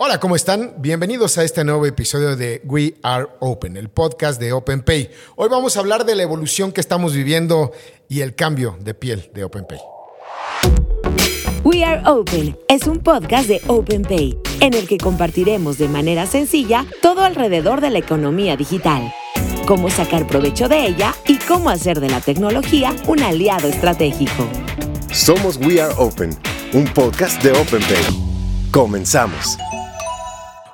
Hola, ¿cómo están? Bienvenidos a este nuevo episodio de We Are Open, el podcast de OpenPay. Hoy vamos a hablar de la evolución que estamos viviendo y el cambio de piel de OpenPay. We Are Open es un podcast de OpenPay en el que compartiremos de manera sencilla todo alrededor de la economía digital, cómo sacar provecho de ella y cómo hacer de la tecnología un aliado estratégico. Somos We Are Open, un podcast de OpenPay. Comenzamos.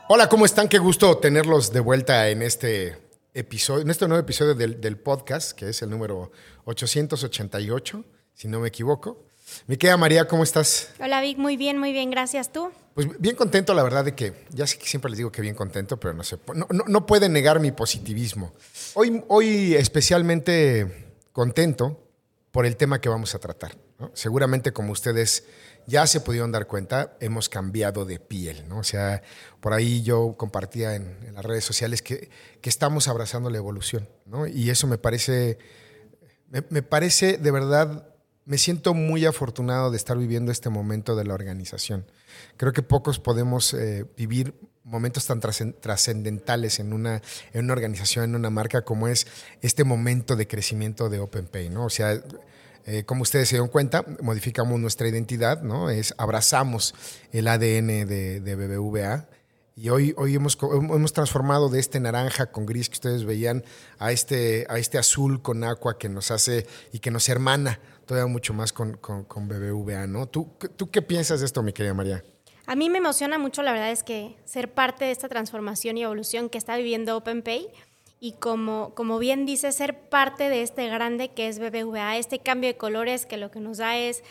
Hola, ¿cómo están? Qué gusto tenerlos de vuelta en este episodio, en este nuevo episodio del, podcast, que es el número 888, si no me equivoco. Mi querida María, ¿cómo estás? Hola Vic, muy bien, muy bien, gracias. ¿Tú? Pues bien contento, la verdad, de que, ya sé que siempre les digo que bien contento, pero no sé, no, no, pueden negar mi positivismo. Hoy, hoy especialmente contento por el tema que vamos a tratar. Seguramente como ustedes ya se pudieron dar cuenta, hemos cambiado de piel, ¿no? O sea, por ahí yo compartía en, las redes sociales que, que, estamos abrazando la evolución, ¿no? Y eso me parece, me, parece de verdad, me siento muy afortunado de estar viviendo este momento de la organización. Creo que pocos podemos eh, vivir momentos tan trascendentales en una, en una organización, en una marca como es este momento de crecimiento de OpenPay, ¿no? O sea, eh, como ustedes se dieron cuenta, modificamos nuestra identidad, ¿no? Es abrazamos el ADN de, BBVA. Y hoy, hoy hemos, hemos transformado de este naranja con gris que ustedes veían a este, a este azul con agua que nos hace y que nos hermana todavía mucho más con, con, con BBVA, ¿no? ¿Tú, ¿Tú qué piensas de esto, mi querida María? A mí me emociona mucho, la verdad es que ser parte de esta transformación y evolución que está viviendo OpenPay y como, como bien dice, ser parte de este grande que es BBVA, este cambio de colores que lo que nos da es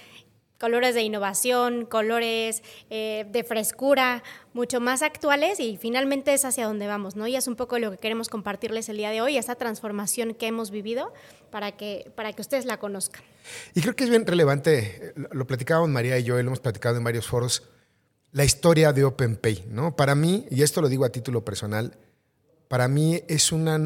colores de innovación, colores eh, de frescura, mucho más actuales y finalmente es hacia donde vamos, ¿no? Y es un poco lo que queremos compartirles el día de hoy, esta transformación que hemos vivido para que, para que ustedes la conozcan. Y creo que es bien relevante, lo platicábamos María y yo, lo hemos platicado en varios foros, la historia de OpenPay, ¿no? Para mí, y esto lo digo a título personal, para mí es una,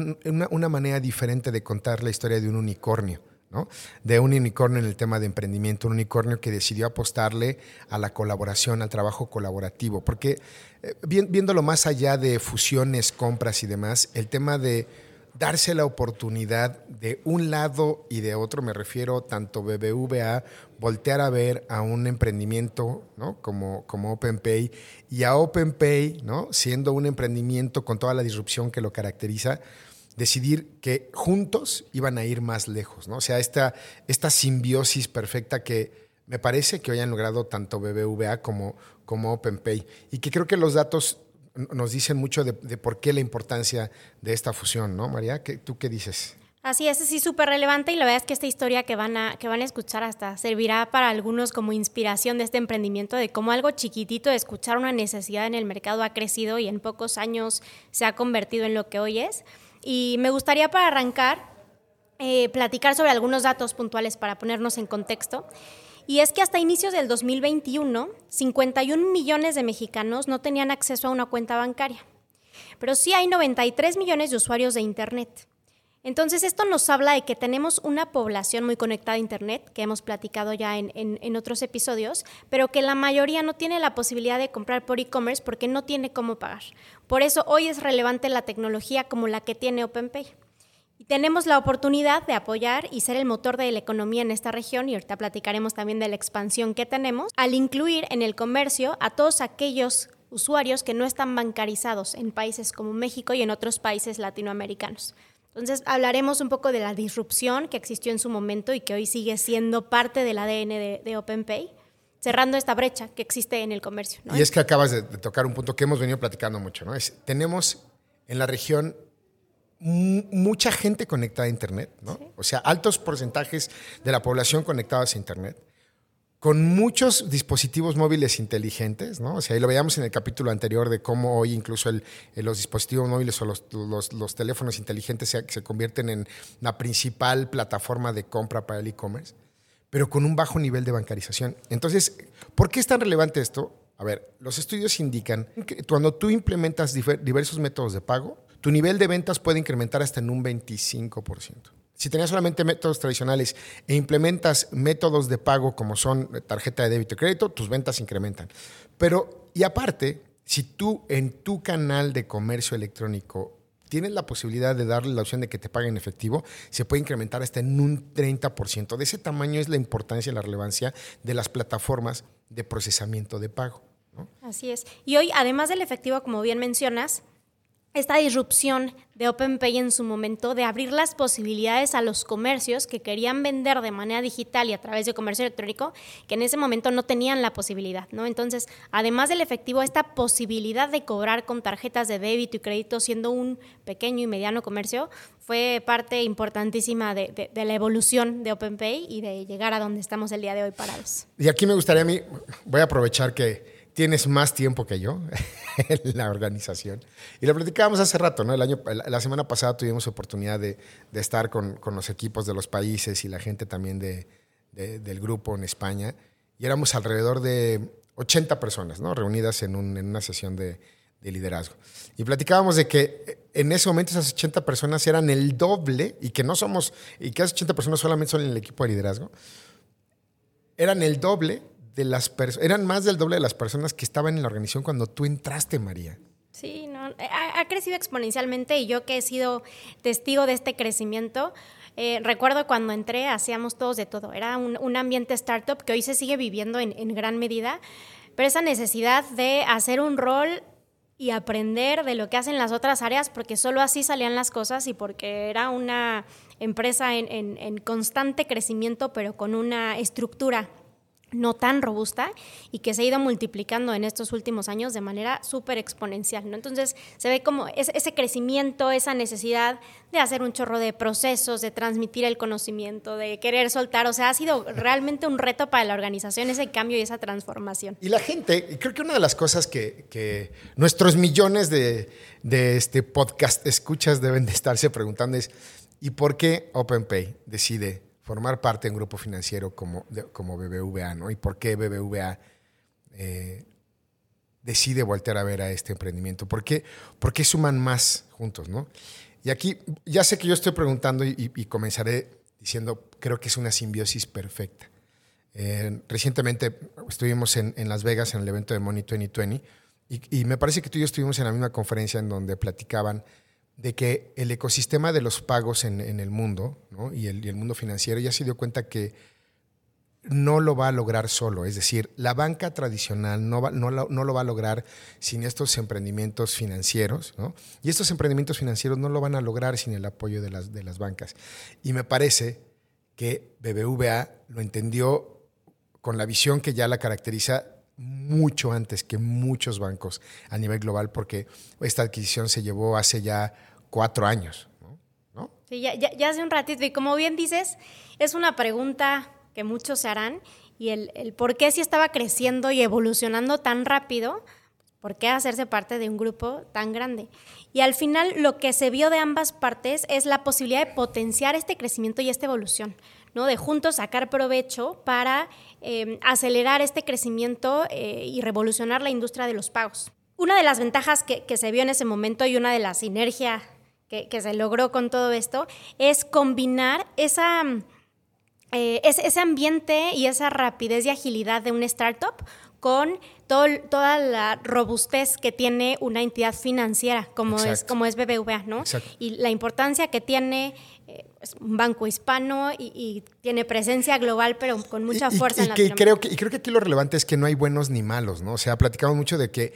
una, manera diferente de contar la historia de un unicornio. ¿no? De un unicornio en el tema de emprendimiento, un unicornio que decidió apostarle a la colaboración, al trabajo colaborativo, porque eh, viéndolo más allá de fusiones, compras y demás, el tema de darse la oportunidad de un lado y de otro, me refiero tanto BBVA, voltear a ver a un emprendimiento como, como OpenPay y a OpenPay, ¿no? siendo un emprendimiento con toda la disrupción que lo caracteriza, decidir que juntos iban a ir más lejos. ¿no? O sea, esta, esta simbiosis perfecta que me parece que hoy han logrado tanto BBVA como, como OpenPay y que creo que los datos nos dicen mucho de, por qué la importancia de esta fusión, ¿no, María? ¿Tú qué dices? Así es, sí, súper relevante y la verdad es que esta historia que van, a, que van a escuchar hasta servirá para algunos como inspiración de este emprendimiento, de cómo algo chiquitito de escuchar una necesidad en el mercado ha crecido y en pocos años se ha convertido en lo que hoy es. Y me gustaría para arrancar eh, platicar sobre algunos datos puntuales para ponernos en contexto. Y es que hasta inicios del 2021, 51 millones de mexicanos no tenían acceso a una cuenta bancaria. Pero sí hay 93 millones de usuarios de Internet. Entonces, esto nos habla de que tenemos una población muy conectada a Internet, que hemos platicado ya en, en otros episodios, pero que la mayoría no tiene la posibilidad de comprar por e-commerce porque no tiene cómo pagar. Por eso hoy es relevante la tecnología como la que tiene OpenPay. Y tenemos la oportunidad de apoyar y ser el motor de la economía en esta región, y ahorita platicaremos también de la expansión que tenemos, al incluir en el comercio a todos aquellos usuarios que no están bancarizados en países como México y en otros países latinoamericanos. Entonces hablaremos un poco de la disrupción que existió en su momento y que hoy sigue siendo parte del ADN de, OpenPay, cerrando esta brecha que existe en el comercio. Y es que acabas de, tocar un punto que hemos venido platicando mucho, ¿no? Es, tenemos en la región mucha gente conectada a Internet, ¿no? O sea, altos porcentajes de la población conectados a Internet, con muchos dispositivos móviles inteligentes, ¿no? O sea, ahí lo veíamos en el capítulo anterior de cómo hoy incluso el, los dispositivos móviles o los teléfonos inteligentes se, se, convierten en la principal plataforma de compra para el e-commerce, pero con un bajo nivel de bancarización. Entonces, ¿por qué es tan relevante esto? A ver, los estudios indican que cuando tú implementas diversos métodos de pago, tu nivel de ventas puede incrementar hasta en un 25%. Si tenías solamente métodos tradicionales e implementas métodos de pago como son tarjeta de débito y crédito, tus ventas incrementan. Pero, y aparte, si tú en tu canal de comercio electrónico tienes la posibilidad de darle la opción de que te paguen en efectivo, se puede incrementar hasta en un 30%. De ese tamaño es la importancia y la relevancia de las plataformas de procesamiento de pago. Así es. Y hoy, además del efectivo, como bien mencionas, esta disrupción de OpenPay en su momento de abrir las posibilidades a los comercios que querían vender de manera digital y a través de comercio electrónico, que en ese momento no tenían la posibilidad, ¿no? Entonces, además del efectivo, esta posibilidad de cobrar con tarjetas de débito y crédito siendo un pequeño y mediano comercio fue parte importantísima de, de la evolución de OpenPay y de llegar a donde estamos el día de hoy parados. Y aquí me gustaría a mí, voy a aprovechar que tienes más tiempo que yo en la organización. Y lo platicábamos hace rato, ¿no? El año, la semana pasada tuvimos oportunidad de, de estar con, con, los equipos de los países y la gente también de, de, del grupo en España. Y éramos alrededor de 80 personas, ¿no? Reunidas en, un, en una sesión de, liderazgo. Y platicábamos de que en ese momento esas 80 personas eran el doble y que no somos, y que esas 80 personas solamente son en el equipo de liderazgo, eran el doble las personas, eran más del doble de las personas que estaban en la organización cuando tú entraste, María. Sí, no, eh, ha, crecido exponencialmente y yo que he sido testigo de este crecimiento, eh, recuerdo cuando entré hacíamos todos de todo, era un, ambiente startup que hoy se sigue viviendo en, gran medida, pero esa necesidad de hacer un rol y aprender de lo que hacen las otras áreas, porque solo así salían las cosas y porque era una empresa en constante crecimiento, pero con una estructura no tan robusta y que se ha ido multiplicando en estos últimos años de manera súper exponencial. ¿no? Entonces se ve como ese crecimiento, esa necesidad de hacer un chorro de procesos, de transmitir el conocimiento, de querer soltar. O sea, ha sido realmente un reto para la organización ese cambio y esa transformación. Y la gente, creo que una de las cosas que, nuestros millones de, de este podcast escuchas deben de estarse preguntando es, ¿y por qué OpenPay decide formar parte de un grupo financiero como, como BBVA, ¿no? Y por qué BBVA eh, decide voltear a ver a este emprendimiento. ¿Por qué, ¿Por qué suman más juntos, no? Y aquí, ya sé que yo estoy preguntando y, comenzaré diciendo, creo que es una simbiosis perfecta. Eh, recientemente estuvimos en, en, Las Vegas en el evento de Money 2020 y, y me parece que tú y yo estuvimos en la misma conferencia en donde platicaban de que el ecosistema de los pagos en, el mundo y, el, mundo financiero ya se dio cuenta que no lo va a lograr solo. Es decir, la banca tradicional no, no, lo, va a lograr sin estos emprendimientos financieros. Y estos emprendimientos financieros no lo van a lograr sin el apoyo de las, de las bancas. Y me parece que BBVA lo entendió con la visión que ya la caracteriza mucho antes que muchos bancos a nivel global, porque esta adquisición se llevó hace ya cuatro años. ¿no? Sí, ya, ya, hace un ratito, y como bien dices, es una pregunta que muchos se harán, y el, el por qué si estaba creciendo y evolucionando tan rápido, ¿Por qué hacerse parte de un grupo tan grande? Y al final lo que se vio de ambas partes es la posibilidad de potenciar este crecimiento y esta evolución, ¿no? De juntos sacar provecho para em, acelerar este crecimiento eh, y revolucionar la industria de los pagos. Una de las ventajas que, se vio en ese momento y una de las sinergias que, se logró con todo esto es combinar esa, eh, ese ambiente y esa rapidez y agilidad de una startup con toda la robustez que tiene una entidad financiera como es como es BBVA, ¿no? Y la importancia que tiene eh, un banco hispano y, tiene presencia global, pero con mucha fuerza y, en creo que, y creo que aquí lo relevante es que no hay buenos ni malos, ¿no? O sea, platicamos mucho de que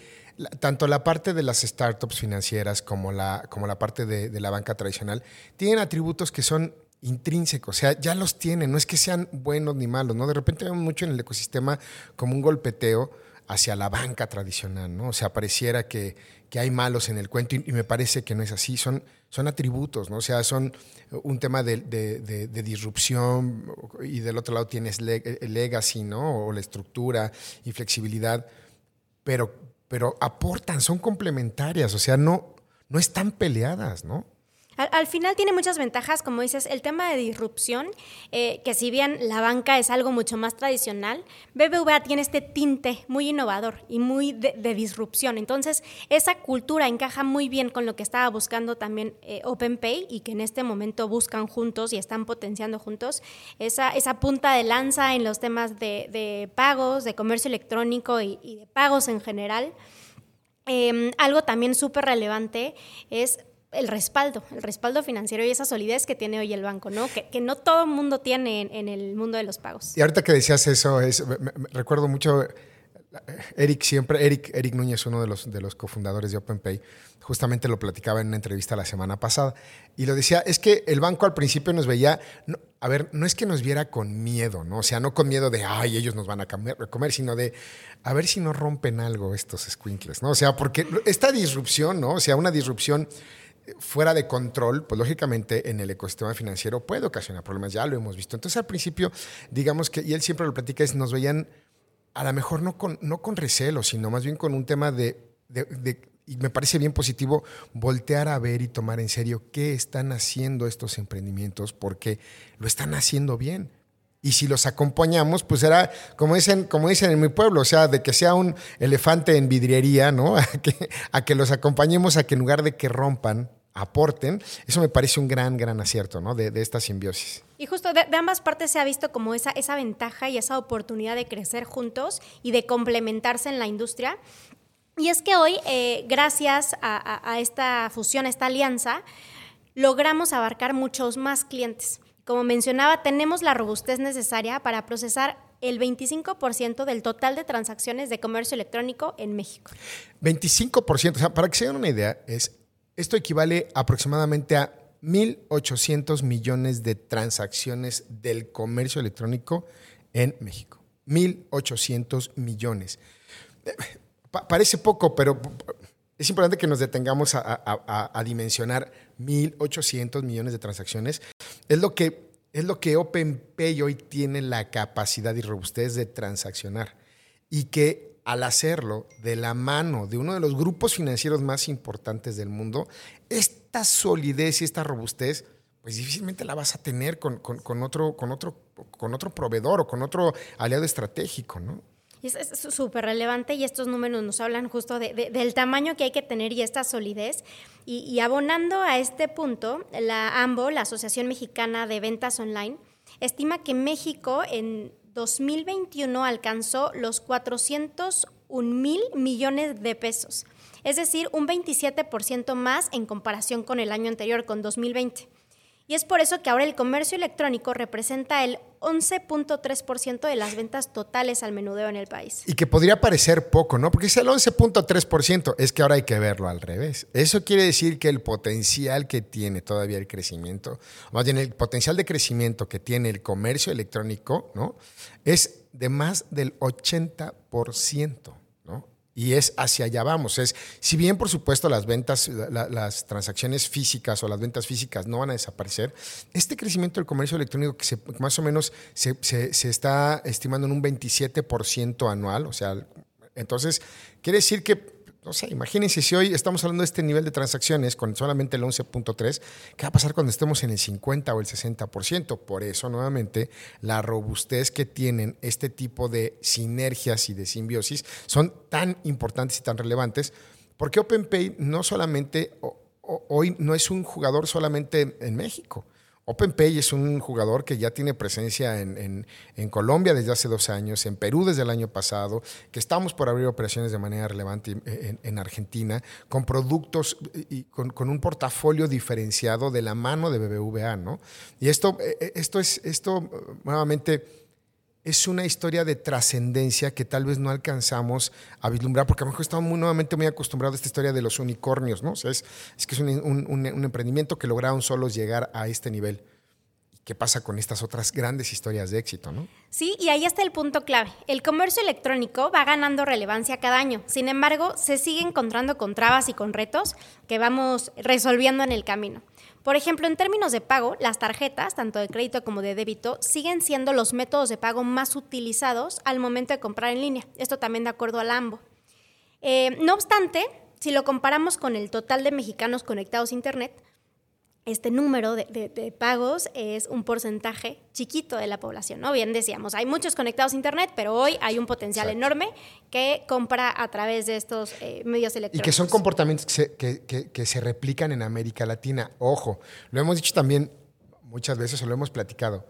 tanto la parte de las startups financieras como la, como la parte de, de la banca tradicional tienen atributos que son intrínsecos, o sea, ya los tienen, no es que sean buenos ni malos, ¿no? De repente vemos mucho en el ecosistema como un golpeteo hacia la banca tradicional, ¿no? O sea, pareciera que, que hay malos en el cuento y, me parece que no es así, son, son atributos, ¿no? O sea, son un tema de, de, de, disrupción y del otro lado tienes legacy, ¿no? O la estructura y flexibilidad, pero, pero aportan, son complementarias, o sea, no, no están peleadas, ¿no? Al, final tiene muchas ventajas, como dices, el tema de disrupción, eh, que si bien la banca es algo mucho más tradicional, BBVA tiene este tinte muy innovador y muy de, disrupción. Entonces, esa cultura encaja muy bien con lo que estaba buscando también eh, OpenPay y que en este momento buscan juntos y están potenciando juntos esa, punta de lanza en los temas de, pagos, de comercio electrónico y de pagos en general Em, algo también súper relevante es el respaldo, el respaldo financiero y esa solidez que tiene hoy el banco, ¿no? Que, no todo mundo tiene en, el mundo de los pagos. Y ahorita que decías eso, es, recuerdo mucho Eric siempre, Eric, Eric Núñez, uno de los, de los cofundadores de OpenPay, justamente lo platicaba en una entrevista la semana pasada y lo decía, es que el banco al principio nos veía, a ver, no es que nos viera con miedo, ¿no? O sea, no con miedo de, ay, ellos nos van a comer, sino de, a ver si no rompen algo estos squinkles, ¿no? O sea, porque esta disrupción, ¿no? O sea, una disrupción fuera de control, pues lógicamente en el ecosistema financiero puede ocasionar problemas, ya lo hemos visto. Entonces al principio, digamos que, y él siempre lo platica, es nos veían a lo mejor no con, no con recelo, sino más bien con un tema de, y me parece bien positivo, voltear a ver y tomar en serio qué están haciendo estos emprendimientos, porque lo están haciendo bien. Y si los acompañamos, pues será, como dicen, como dicen en mi pueblo, o sea, de que sea un elefante en vidriería, ¿no? A que, a que los acompañemos a que en lugar de que rompan, aporten, eso me parece un gran, gran acierto ¿no? de, esta simbiosis. Y justo de, ambas partes se ha visto como esa, esa ventaja y esa oportunidad de crecer juntos y de complementarse en la industria. Y es que hoy, eh, gracias a, esta fusión, a esta alianza, logramos abarcar muchos más clientes. Como mencionaba, tenemos la robustez necesaria para procesar el 25% del total de transacciones de comercio electrónico en México. 25%, o sea, para que se den una idea, es esto equivale aproximadamente a 1.800 millones de transacciones del comercio electrónico en México. 1.800 millones. parece poco, pero es importante que nos detengamos a, dimensionar 1.800 millones de transacciones. Es lo que, es lo que OpenPay hoy tiene la capacidad y robustez de transaccionar. Y que al hacerlo de la mano de uno de los grupos financieros más importantes del mundo, esta solidez y esta robustez, pues difícilmente la vas a tener con, otro, con, otro, con otro proveedor o con otro aliado estratégico, ¿no? Es súper relevante y estos números nos hablan justo del tamaño que hay que tener y esta solidez. Y, y abonando a este punto, la AMBO, la Asociación Mexicana de Ventas Online, estima que México en 2021 alcanzó los 401 mil millones de pesos, es decir, un 27% más en comparación con el año anterior, con 2020. Y es por eso que ahora el comercio electrónico representa el 11.3% de las ventas totales al menudeo en el país. Y que podría parecer poco, ¿no? Porque es el 11.3%, es que ahora hay que verlo al revés. Eso quiere decir que el potencial que tiene todavía el crecimiento, más bien el potencial de crecimiento que tiene el comercio electrónico, ¿no? Es de más del 80%. Y es hacia allá vamos. Es, si bien, por supuesto, las ventas, las transacciones físicas o las ventas físicas no van a desaparecer, este crecimiento del comercio electrónico que más o menos se, se está estimando en un 27% anual, o sea, entonces quiere decir que o sea, imagínense si hoy estamos hablando de este nivel de transacciones con solamente el 11.3, ¿qué va a pasar cuando estemos en el 50 o el 60%? Por eso, nuevamente, la robustez que tienen este tipo de sinergias y de simbiosis son tan importantes y tan relevantes, porque OpenPay no solamente, hoy no es un jugador solamente en México. OpenPay es un jugador que ya tiene presencia en, Colombia desde hace dos años, en Perú desde el año pasado, que estamos por abrir operaciones de manera relevante en, Argentina, con productos y con, un portafolio diferenciado de la mano de BBVA, ¿no? Y esto, eh, eh, esto es, esto nuevamente es una historia de trascendencia que tal vez no alcanzamos a vislumbrar, porque a lo mejor estamos muy, nuevamente muy acostumbrados a esta historia de los unicornios, ¿no? O sea, es, que es un, emprendimiento que lograron solos llegar a este nivel. ¿Qué pasa con estas otras grandes historias de éxito, no? Sí, y ahí está el punto clave. El comercio electrónico va ganando relevancia cada año. Sin embargo, se sigue encontrando con trabas y con retos que vamos resolviendo en el camino. Por ejemplo, en términos de pago, las tarjetas, tanto de crédito como de débito, siguen siendo los métodos de pago más utilizados al momento de comprar en línea. Esto también de acuerdo al AMBO. Eh, no obstante, si lo comparamos con el total de mexicanos conectados a Internet, este número de, pagos es un porcentaje chiquito de la población, ¿no? Bien decíamos, hay muchos conectados a Internet, pero hoy hay un potencial enorme que compra a través de estos eh, medios electrónicos. Y que son comportamientos que se, replican en América Latina. Ojo, lo hemos dicho también muchas veces, o lo hemos platicado.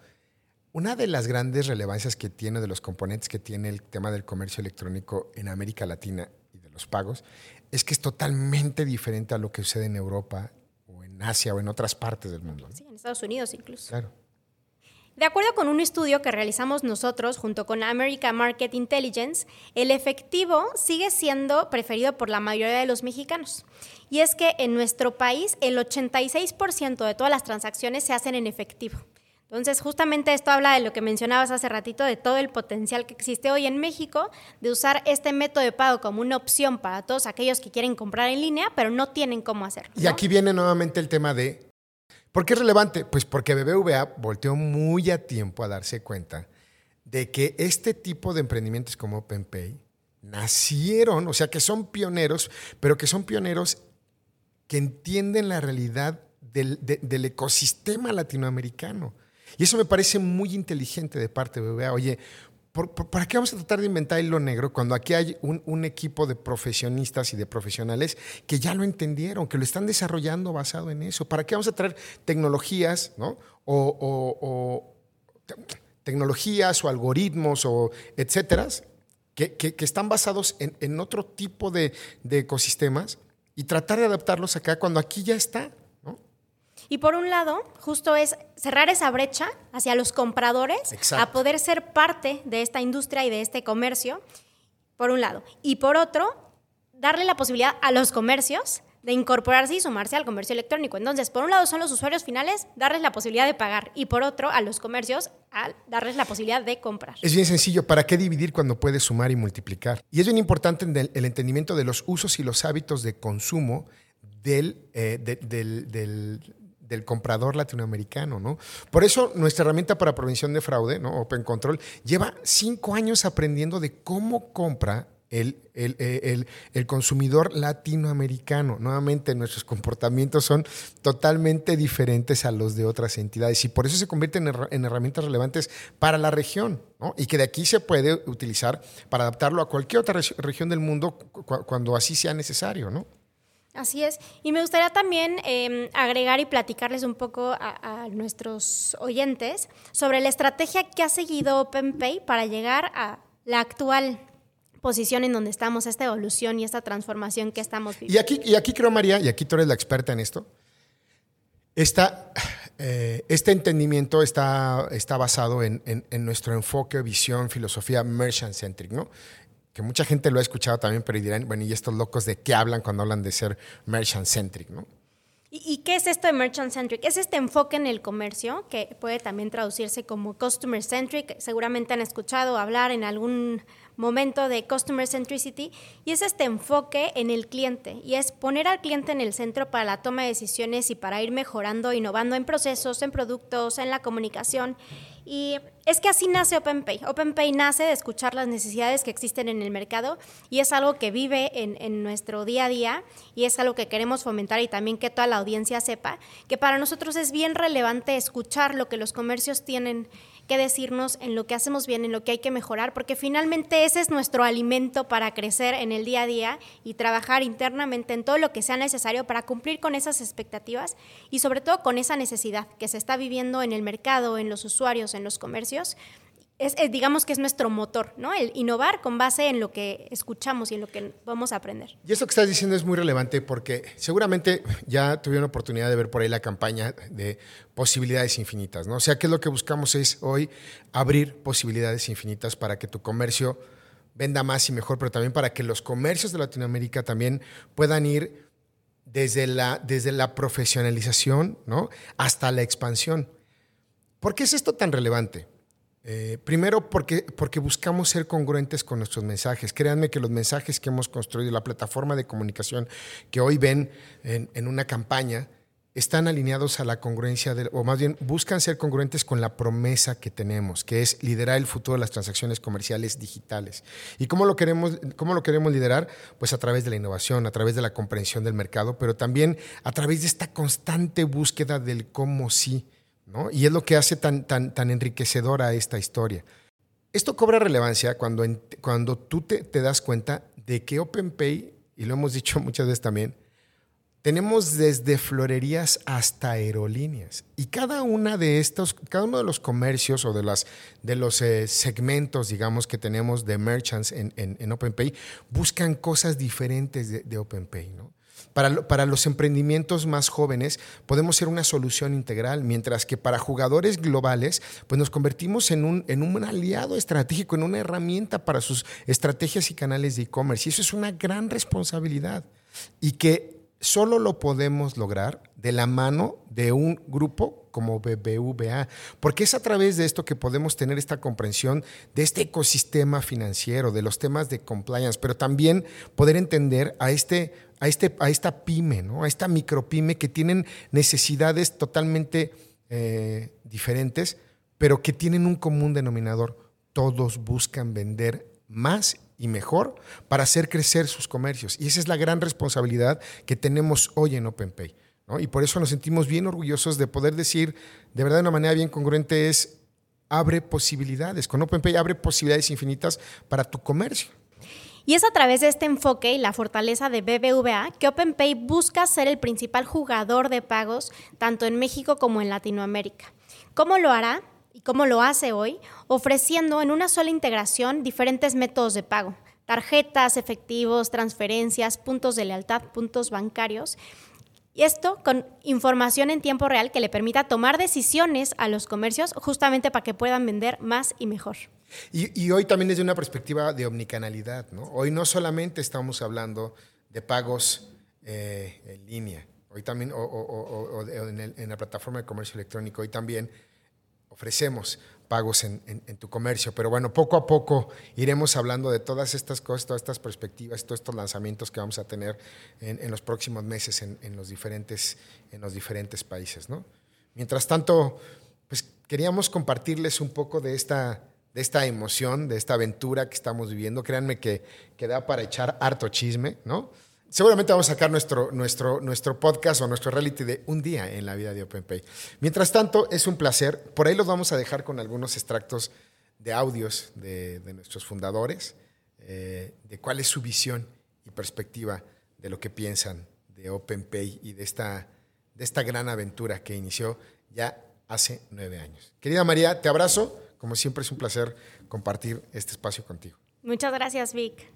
Una de las grandes relevancias que tiene, de los componentes que tiene el tema del comercio electrónico en América Latina y de los pagos, es que es totalmente diferente a lo que sucede en Europa en Asia o en otras partes del mundo. Sí, en Estados Unidos incluso. Claro. De acuerdo con un estudio que realizamos nosotros junto con America Market Intelligence, el efectivo sigue siendo preferido por la mayoría de los mexicanos. Y es que en nuestro país el 86% de todas las transacciones se hacen en efectivo. Entonces, justamente esto habla de lo que mencionabas hace ratito, de todo el potencial que existe hoy en México de usar este método de pago como una opción para todos aquellos que quieren comprar en línea, pero no tienen cómo hacerlo. Y aquí viene nuevamente el tema de, ¿por qué es relevante? Pues porque BBVA volteó muy a tiempo a darse cuenta de que este tipo de emprendimientos como OpenPay nacieron, o sea, que son pioneros, pero que son pioneros que entienden la realidad del, del ecosistema latinoamericano. Y eso me parece muy inteligente de parte de BBA. Oye, ¿para qué vamos a tratar de inventar hilo negro cuando aquí hay un, equipo de profesionistas y de profesionales que ya lo entendieron, que lo están desarrollando basado en eso? ¿Para qué vamos a traer tecnologías, ¿no? O, tecnologías o algoritmos o etcétera, que, están basados en, otro tipo de, de ecosistemas y tratar de adaptarlos acá cuando aquí ya está. Y por un lado, justo es cerrar esa brecha hacia los compradores a poder ser parte de esta industria y de este comercio, por un lado. Y por otro, darle la posibilidad a los comercios de incorporarse y sumarse al comercio electrónico. Entonces, por un lado son los usuarios finales, darles la posibilidad de pagar y por otro a los comercios, darles la posibilidad de comprar. Es bien sencillo, ¿para qué dividir cuando puedes sumar y multiplicar? Y es bien importante el, entendimiento de los usos y los hábitos de consumo del, eh, del, del comprador latinoamericano, ¿no? Por eso nuestra herramienta para prevención de fraude, ¿no? Open Control, lleva cinco años aprendiendo de cómo compra el, el, el, consumidor latinoamericano. Nuevamente, nuestros comportamientos son totalmente diferentes a los de otras entidades y por eso se convierten en, herramientas relevantes para la región ¿no? y que de aquí se puede utilizar para adaptarlo a cualquier otra región del mundo cuando así sea necesario. ¿no? Así es. Y me gustaría también em, agregar y platicarles un poco a, nuestros oyentes sobre la estrategia que ha seguido OpenPay para llegar a la actual posición en donde estamos, esta evolución y esta transformación que estamos viviendo. Y aquí, y aquí creo, María, y aquí tú eres la experta en esto, esta, eh, este entendimiento está, está basado en, en, nuestro enfoque, visión, filosofía merchant-centric, ¿no? Que mucha gente lo ha escuchado también, pero dirán, bueno, ¿y estos locos de qué hablan cuando hablan de ser merchant-centric? ¿no? ¿Y, qué es esto de merchant-centric? Es este enfoque en el comercio, que puede también traducirse como customer-centric. Seguramente han escuchado hablar en algún momento de customer centricity y es este enfoque en el cliente y es poner al cliente en el centro para la toma de decisiones y para ir mejorando, innovando en procesos, en productos, en la comunicación. Y es que así nace OpenPay. OpenPay nace de escuchar las necesidades que existen en el mercado y es algo que vive en, en, nuestro día a día y es algo que queremos fomentar y también que toda la audiencia sepa que para nosotros es bien relevante escuchar lo que los comercios tienen que decirnos en lo que hacemos bien, en lo que hay que mejorar, porque finalmente ese es nuestro alimento para crecer en el día a día y trabajar internamente en todo lo que sea necesario para cumplir con esas expectativas y sobre todo con esa necesidad que se está viviendo en el mercado, en los usuarios, en los comercios es, digamos que es nuestro motor, ¿no? El innovar con base en lo que escuchamos y en lo que vamos a aprender. Y eso que estás diciendo es muy relevante porque seguramente ya tuvieron oportunidad de ver por ahí la campaña de posibilidades infinitas, ¿no? O sea, que lo que buscamos es hoy abrir posibilidades infinitas para que tu comercio venda más y mejor, pero también para que los comercios de Latinoamérica también puedan ir desde la, desde la profesionalización, ¿no? Hasta la expansión. ¿Por qué es esto tan relevante? Eh, primero porque, porque buscamos ser congruentes con nuestros mensajes. Créanme que los mensajes que hemos construido, la plataforma de comunicación que hoy ven en, una campaña, están alineados a la congruencia, o más bien buscan ser congruentes con la promesa que tenemos, que es liderar el futuro de las transacciones comerciales digitales. ¿Y cómo lo queremos, cómo lo queremos liderar? Pues a través de la innovación, a través de la comprensión del mercado, pero también a través de esta constante búsqueda del cómo sí. Y es lo que hace tan, tan, tan enriquecedora esta historia. Esto cobra relevancia cuando, cuando tú te, das cuenta de que OpenPay, y lo hemos dicho muchas veces también, tenemos desde florerías hasta aerolíneas. Y cada una de estos, cada uno de los comercios o de, las, de los eh, segmentos, digamos, que tenemos de merchants en, en, OpenPay, buscan cosas diferentes de, de OpenPay, ¿no? Para, los emprendimientos más jóvenes podemos ser una solución integral, mientras que para jugadores globales pues nos convertimos en un, en un aliado estratégico, en una herramienta para sus estrategias y canales de e-commerce. Y eso es una gran responsabilidad y que solo lo podemos lograr de la mano de un grupo como BBVA, porque es a través de esto que podemos tener esta comprensión de este ecosistema financiero, de los temas de compliance, pero también poder entender a este a, este, a esta pyme, ¿no? a esta micropyme que tienen necesidades totalmente eh, diferentes, pero que tienen un común denominador. Todos buscan vender más y mejor para hacer crecer sus comercios. Y esa es la gran responsabilidad que tenemos hoy en OpenPay. Y por eso nos sentimos bien orgullosos de poder decir, de verdad de una manera bien congruente, es abre posibilidades. Con OpenPay abre posibilidades infinitas para tu comercio. Y es a través de este enfoque y la fortaleza de BBVA que OpenPay busca ser el principal jugador de pagos tanto en México como en Latinoamérica. ¿Cómo lo hará? y cómo lo hace hoy, ofreciendo en una sola integración diferentes métodos de pago, tarjetas, efectivos, transferencias, puntos de lealtad, puntos bancarios. Y esto con información en tiempo real que le permita tomar decisiones a los comercios justamente para que puedan vender más y mejor. Y, hoy también desde una perspectiva de omnicanalidad, ¿no? Hoy no solamente estamos hablando de pagos eh, en línea, hoy también, o, en, en, la plataforma de comercio electrónico, hoy también ofrecemos pagos en, tu comercio. Pero bueno, poco a poco iremos hablando de todas estas cosas, todas estas perspectivas, todos estos lanzamientos que vamos a tener en, los próximos meses en, los diferentes, en los diferentes países. ¿no? Mientras tanto, pues queríamos compartirles un poco de esta, de esta emoción, de esta aventura que estamos viviendo. Créanme que, que da para echar harto chisme, ¿no? Seguramente vamos a sacar nuestro, nuestro, nuestro podcast o nuestro reality de un día en la vida de OpenPay. Mientras tanto, es un placer. Por ahí los vamos a dejar con algunos extractos de audios de, nuestros fundadores, eh, de cuál es su visión y perspectiva de lo que piensan de OpenPay y de esta, de esta gran aventura que inició ya hace nueve años. Querida María, te abrazo. Como siempre es un placer compartir este espacio contigo. Muchas gracias, Vic.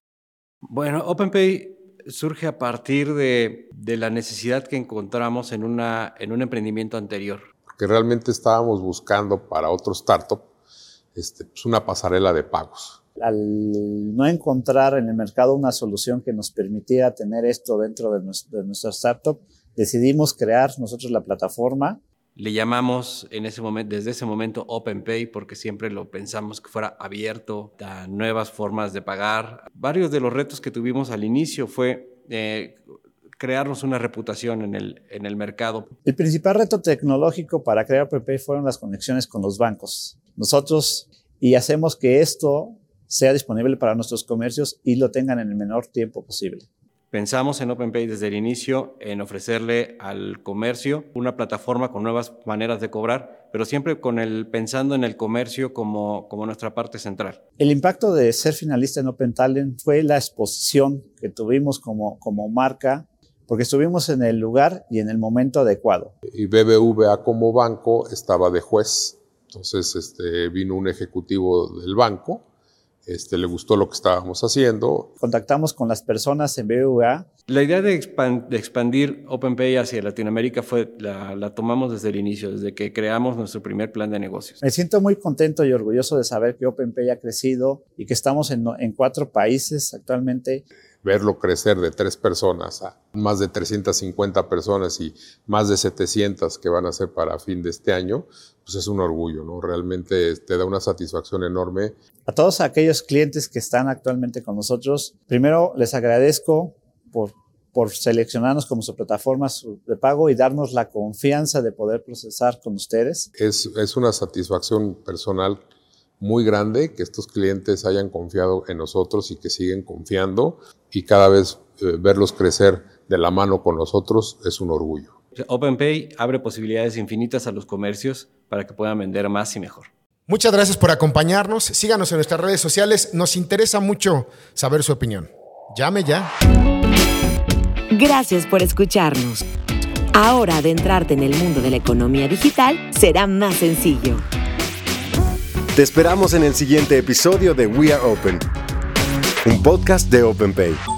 Bueno, OpenPay surge a partir de, la necesidad que encontramos en, una, en un emprendimiento anterior. Porque realmente estábamos buscando para otro startup este, pues una pasarela de pagos. Al no encontrar en el mercado una solución que nos permitiera tener esto dentro de, de nuestra startup, decidimos crear nosotros la plataforma le llamamos en ese momento, desde ese momento OpenPay porque siempre lo pensamos que fuera abierto a nuevas formas de pagar. Varios de los retos que tuvimos al inicio fue eh, crearnos una reputación en el, en el mercado. El principal reto tecnológico para crear OpenPay fueron las conexiones con los bancos. Nosotros y hacemos que esto sea disponible para nuestros comercios y lo tengan en el menor tiempo posible. Pensamos en OpenPay desde el inicio en ofrecerle al comercio una plataforma con nuevas maneras de cobrar, pero siempre con el, pensando en el comercio como, como nuestra parte central. El impacto de ser finalista en Open Talent fue la exposición que tuvimos como, como marca, porque estuvimos en el lugar y en el momento adecuado. Y BBVA como banco estaba de juez, entonces este, vino un ejecutivo del banco este, le gustó lo que estábamos haciendo. Contactamos con las personas en BBVA. La idea de, expandir OpenPay hacia Latinoamérica fue, la, tomamos desde el inicio, desde que creamos nuestro primer plan de negocios. Me siento muy contento y orgulloso de saber que OpenPay ha crecido y que estamos en, en cuatro países actualmente verlo crecer de tres personas a más de 350 personas y más de 700 que van a ser para fin de este año, pues es un orgullo, ¿no? Realmente te da una satisfacción enorme. A todos aquellos clientes que están actualmente con nosotros, primero les agradezco por, por seleccionarnos como su plataforma de pago y darnos la confianza de poder procesar con ustedes. Es, es una satisfacción personal muy grande que estos clientes hayan confiado en nosotros y que siguen confiando y cada vez eh, verlos crecer de la mano con nosotros es un orgullo. OpenPay abre posibilidades infinitas a los comercios para que puedan vender más y mejor. Muchas gracias por acompañarnos. Síganos en nuestras redes sociales. Nos interesa mucho saber su opinión. Llame ya. Gracias por escucharnos. Ahora adentrarte en el mundo de la economía digital será más sencillo. Te esperamos en el siguiente episodio de We Are Open, un podcast de OpenPay.